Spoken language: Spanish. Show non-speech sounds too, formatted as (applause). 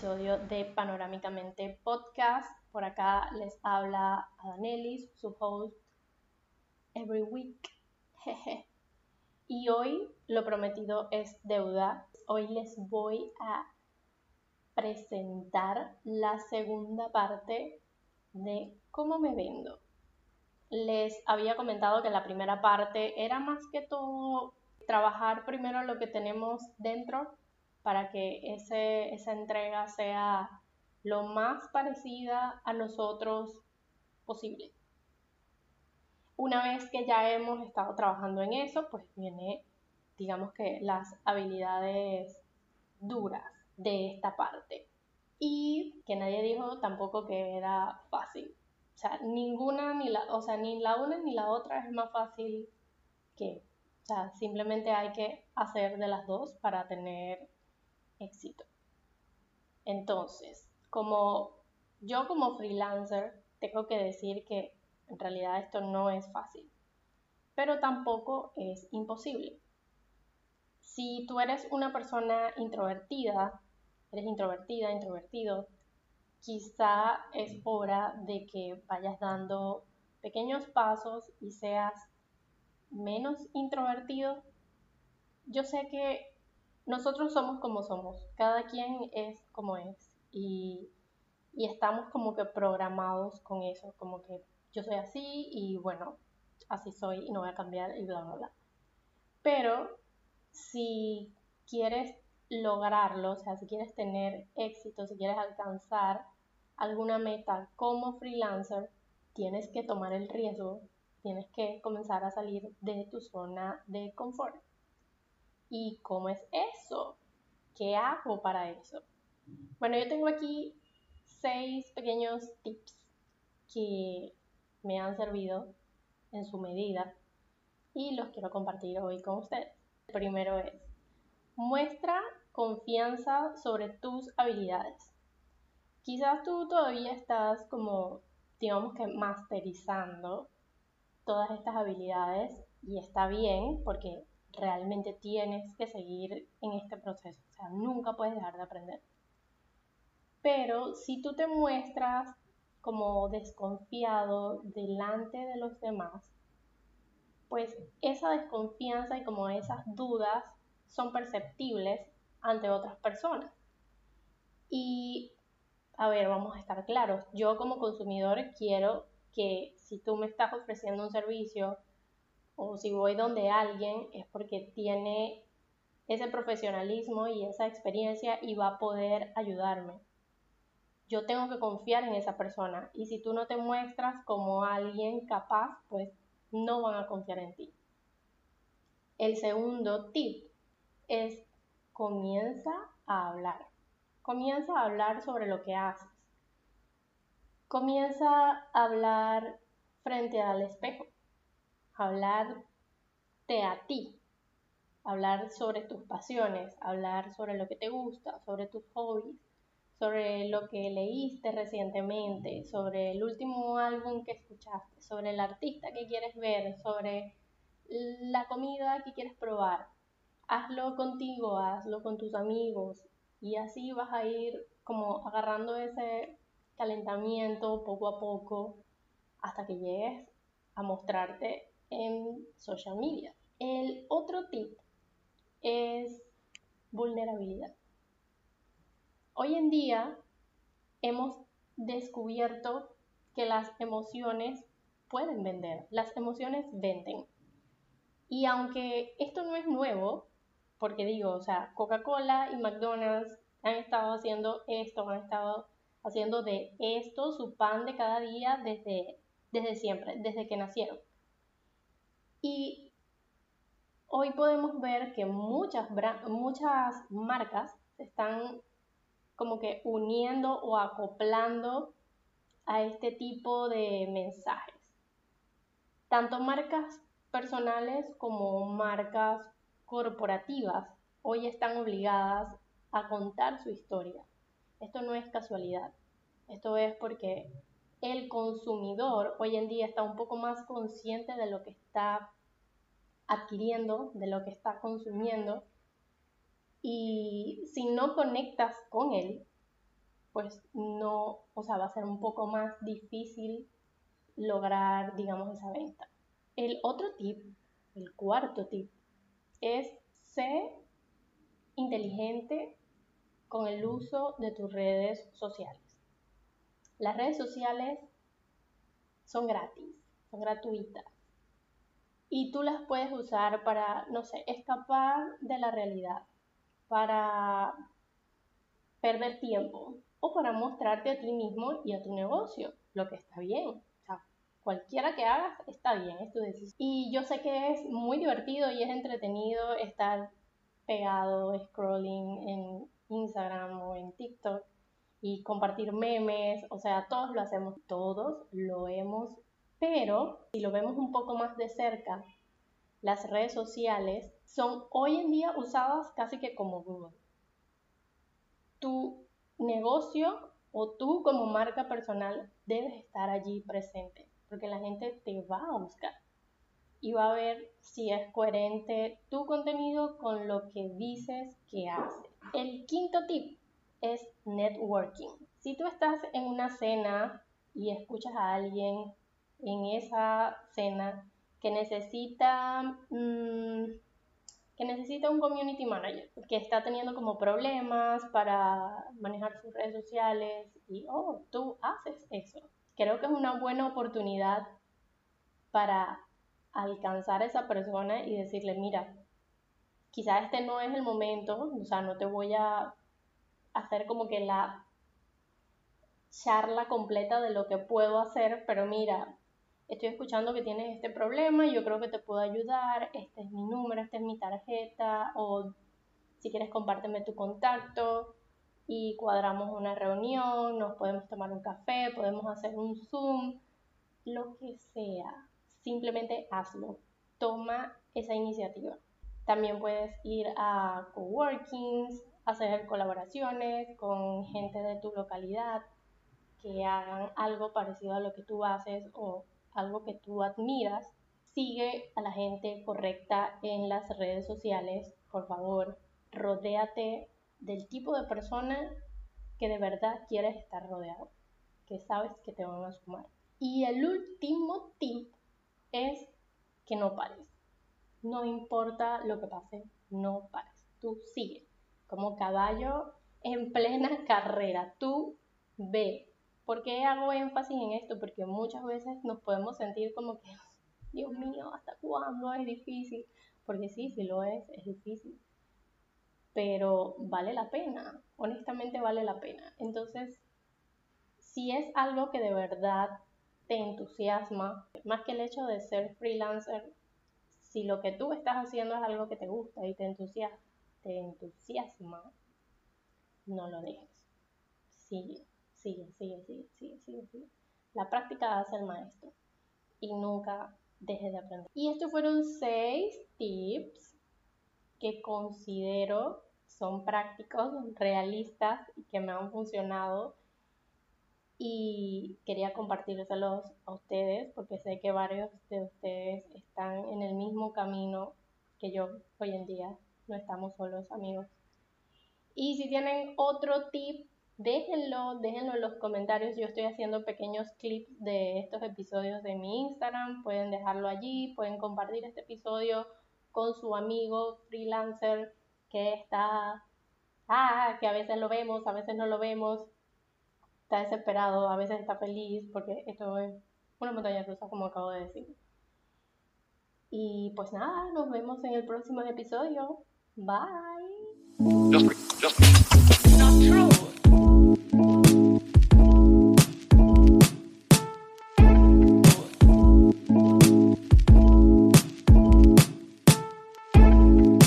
episodio de Panorámicamente Podcast. Por acá les habla Adanelis, su host every week. y hoy lo prometido es deuda. Hoy les voy a presentar la segunda parte de cómo me vendo. Les había comentado que la primera parte era más que todo trabajar primero lo que tenemos dentro para que esa entrega sea lo más parecida a nosotros posible. Una vez que ya hemos estado trabajando en eso, pues viene, digamos que las habilidades duras de esta parte. Y que nadie dijo tampoco que era fácil. O sea, ninguna ni la, o sea, ni la una ni la otra es más fácil que, o sea, simplemente hay que hacer de las dos para tener éxito. Entonces, como yo como freelancer tengo que decir que en realidad esto no es fácil, pero tampoco es imposible. Si tú eres una persona introvertida, eres introvertida, introvertido, quizá es hora de que vayas dando pequeños pasos y seas menos introvertido. Yo sé que nosotros somos como somos, cada quien es como es y, estamos como que programados con eso, como que yo soy así y bueno, así soy y no voy a cambiar y bla, bla, bla. Pero si quieres lograrlo, o sea, si quieres tener éxito, si quieres alcanzar alguna meta como freelancer, tienes que tomar el riesgo, tienes que comenzar a salir de tu zona de confort. ¿Y cómo es eso? ¿Qué hago para eso? Bueno, yo tengo aquí seis pequeños tips que me han servido en su medida y los quiero compartir hoy con ustedes. El primero es, muestra confianza sobre tus habilidades. Quizás tú todavía estás como, digamos que masterizando todas estas habilidades y está bien porque realmente tienes que seguir en este proceso. O sea, nunca puedes dejar de aprender. Pero si tú te muestras como desconfiado delante de los demás, pues esa desconfianza y como esas dudas son perceptibles ante otras personas. Y, a ver, vamos a estar claros, yo como consumidor quiero que si tú me estás ofreciendo un servicio o si voy donde alguien es porque tiene ese profesionalismo y esa experiencia y va a poder ayudarme. Yo tengo que confiar en esa persona y si tú no te muestras como alguien capaz, pues no van a confiar en ti. El segundo tip es comienza a hablar. Comienza a hablar sobre lo que haces. Comienza a hablar frente al espejo hablarte a ti, hablar sobre tus pasiones, hablar sobre lo que te gusta, sobre tus hobbies, sobre lo que leíste recientemente, sobre el último álbum que escuchaste, sobre el artista que quieres ver, sobre la comida que quieres probar. Hazlo contigo, hazlo con tus amigos y así vas a ir como agarrando ese calentamiento poco a poco hasta que llegues a mostrarte en social media. El otro tip es vulnerabilidad. Hoy en día hemos descubierto que las emociones pueden vender, las emociones venden. Y aunque esto no es nuevo, porque digo, o sea, Coca-Cola y McDonald's han estado haciendo esto, han estado haciendo de esto su pan de cada día desde, desde siempre, desde que nacieron. Y hoy podemos ver que muchas, muchas marcas se están como que uniendo o acoplando a este tipo de mensajes. Tanto marcas personales como marcas corporativas hoy están obligadas a contar su historia. Esto no es casualidad. Esto es porque el consumidor hoy en día está un poco más consciente de lo que está adquiriendo, de lo que está consumiendo. Y si no conectas con él, pues no, o sea, va a ser un poco más difícil lograr, digamos, esa venta. El otro tip, el cuarto tip, es ser inteligente con el uso de tus redes sociales. Las redes sociales son gratis, son gratuitas. Y tú las puedes usar para, no sé, escapar de la realidad, para perder tiempo o para mostrarte a ti mismo y a tu negocio, lo que está bien. O sea, cualquiera que hagas está bien, es tu decisión. Y yo sé que es muy divertido y es entretenido estar pegado, scrolling en Instagram o en TikTok y compartir memes, o sea, todos lo hacemos, todos lo hemos, pero si lo vemos un poco más de cerca, las redes sociales son hoy en día usadas casi que como Google. Tu negocio o tú como marca personal debes estar allí presente, porque la gente te va a buscar y va a ver si es coherente tu contenido con lo que dices que haces. El quinto tip es networking. Si tú estás en una cena y escuchas a alguien en esa cena que necesita, mm, que necesita un community manager, que está teniendo como problemas para manejar sus redes sociales y, oh, tú haces eso. Creo que es una buena oportunidad para alcanzar a esa persona y decirle, mira, quizá este no es el momento, o sea, no te voy a hacer como que la charla completa de lo que puedo hacer, pero mira, estoy escuchando que tienes este problema, yo creo que te puedo ayudar, este es mi número, esta es mi tarjeta, o si quieres compárteme tu contacto y cuadramos una reunión, nos podemos tomar un café, podemos hacer un Zoom, lo que sea simplemente hazlo, toma esa iniciativa. También puedes ir a coworkings, hacer colaboraciones con gente de tu localidad que hagan algo parecido a lo que tú haces o algo que tú admiras. Sigue a la gente correcta en las redes sociales, por favor. Rodéate del tipo de persona que de verdad quieres estar rodeado, que sabes que te van a sumar. Y el último tip es que no pares. No importa lo que pase, no pares. Tú sigue. Como caballo en plena (laughs) carrera. Tú ve. ¿Por qué hago énfasis en esto? Porque muchas veces nos podemos sentir como que, (laughs) Dios mío, ¿hasta cuándo es difícil? Porque sí, sí lo es, es difícil. Pero vale la pena, honestamente vale la pena. Entonces, si es algo que de verdad te entusiasma, más que el hecho de ser freelancer, si lo que tú estás haciendo es algo que te gusta y te entusiasma, te entusiasma no lo dejes. Sigue, sigue, sigue, sigue, sigue, sigue, sigue. La práctica hace el maestro y nunca dejes de aprender. Y estos fueron seis tips que considero son prácticos, realistas y que me han funcionado y quería compartírselos a ustedes porque sé que varios de ustedes están en el mismo camino que yo hoy en día. No estamos solos, amigos. Y si tienen otro tip, déjenlo, déjenlo en los comentarios. Yo estoy haciendo pequeños clips de estos episodios de mi Instagram. Pueden dejarlo allí, pueden compartir este episodio con su amigo freelancer que está, ah, que a veces lo vemos, a veces no lo vemos está desesperado, a veces está feliz, porque esto es una montaña rusa, como acabo de decir. Y pues nada, nos vemos en el próximo episodio. Bye. Just, just.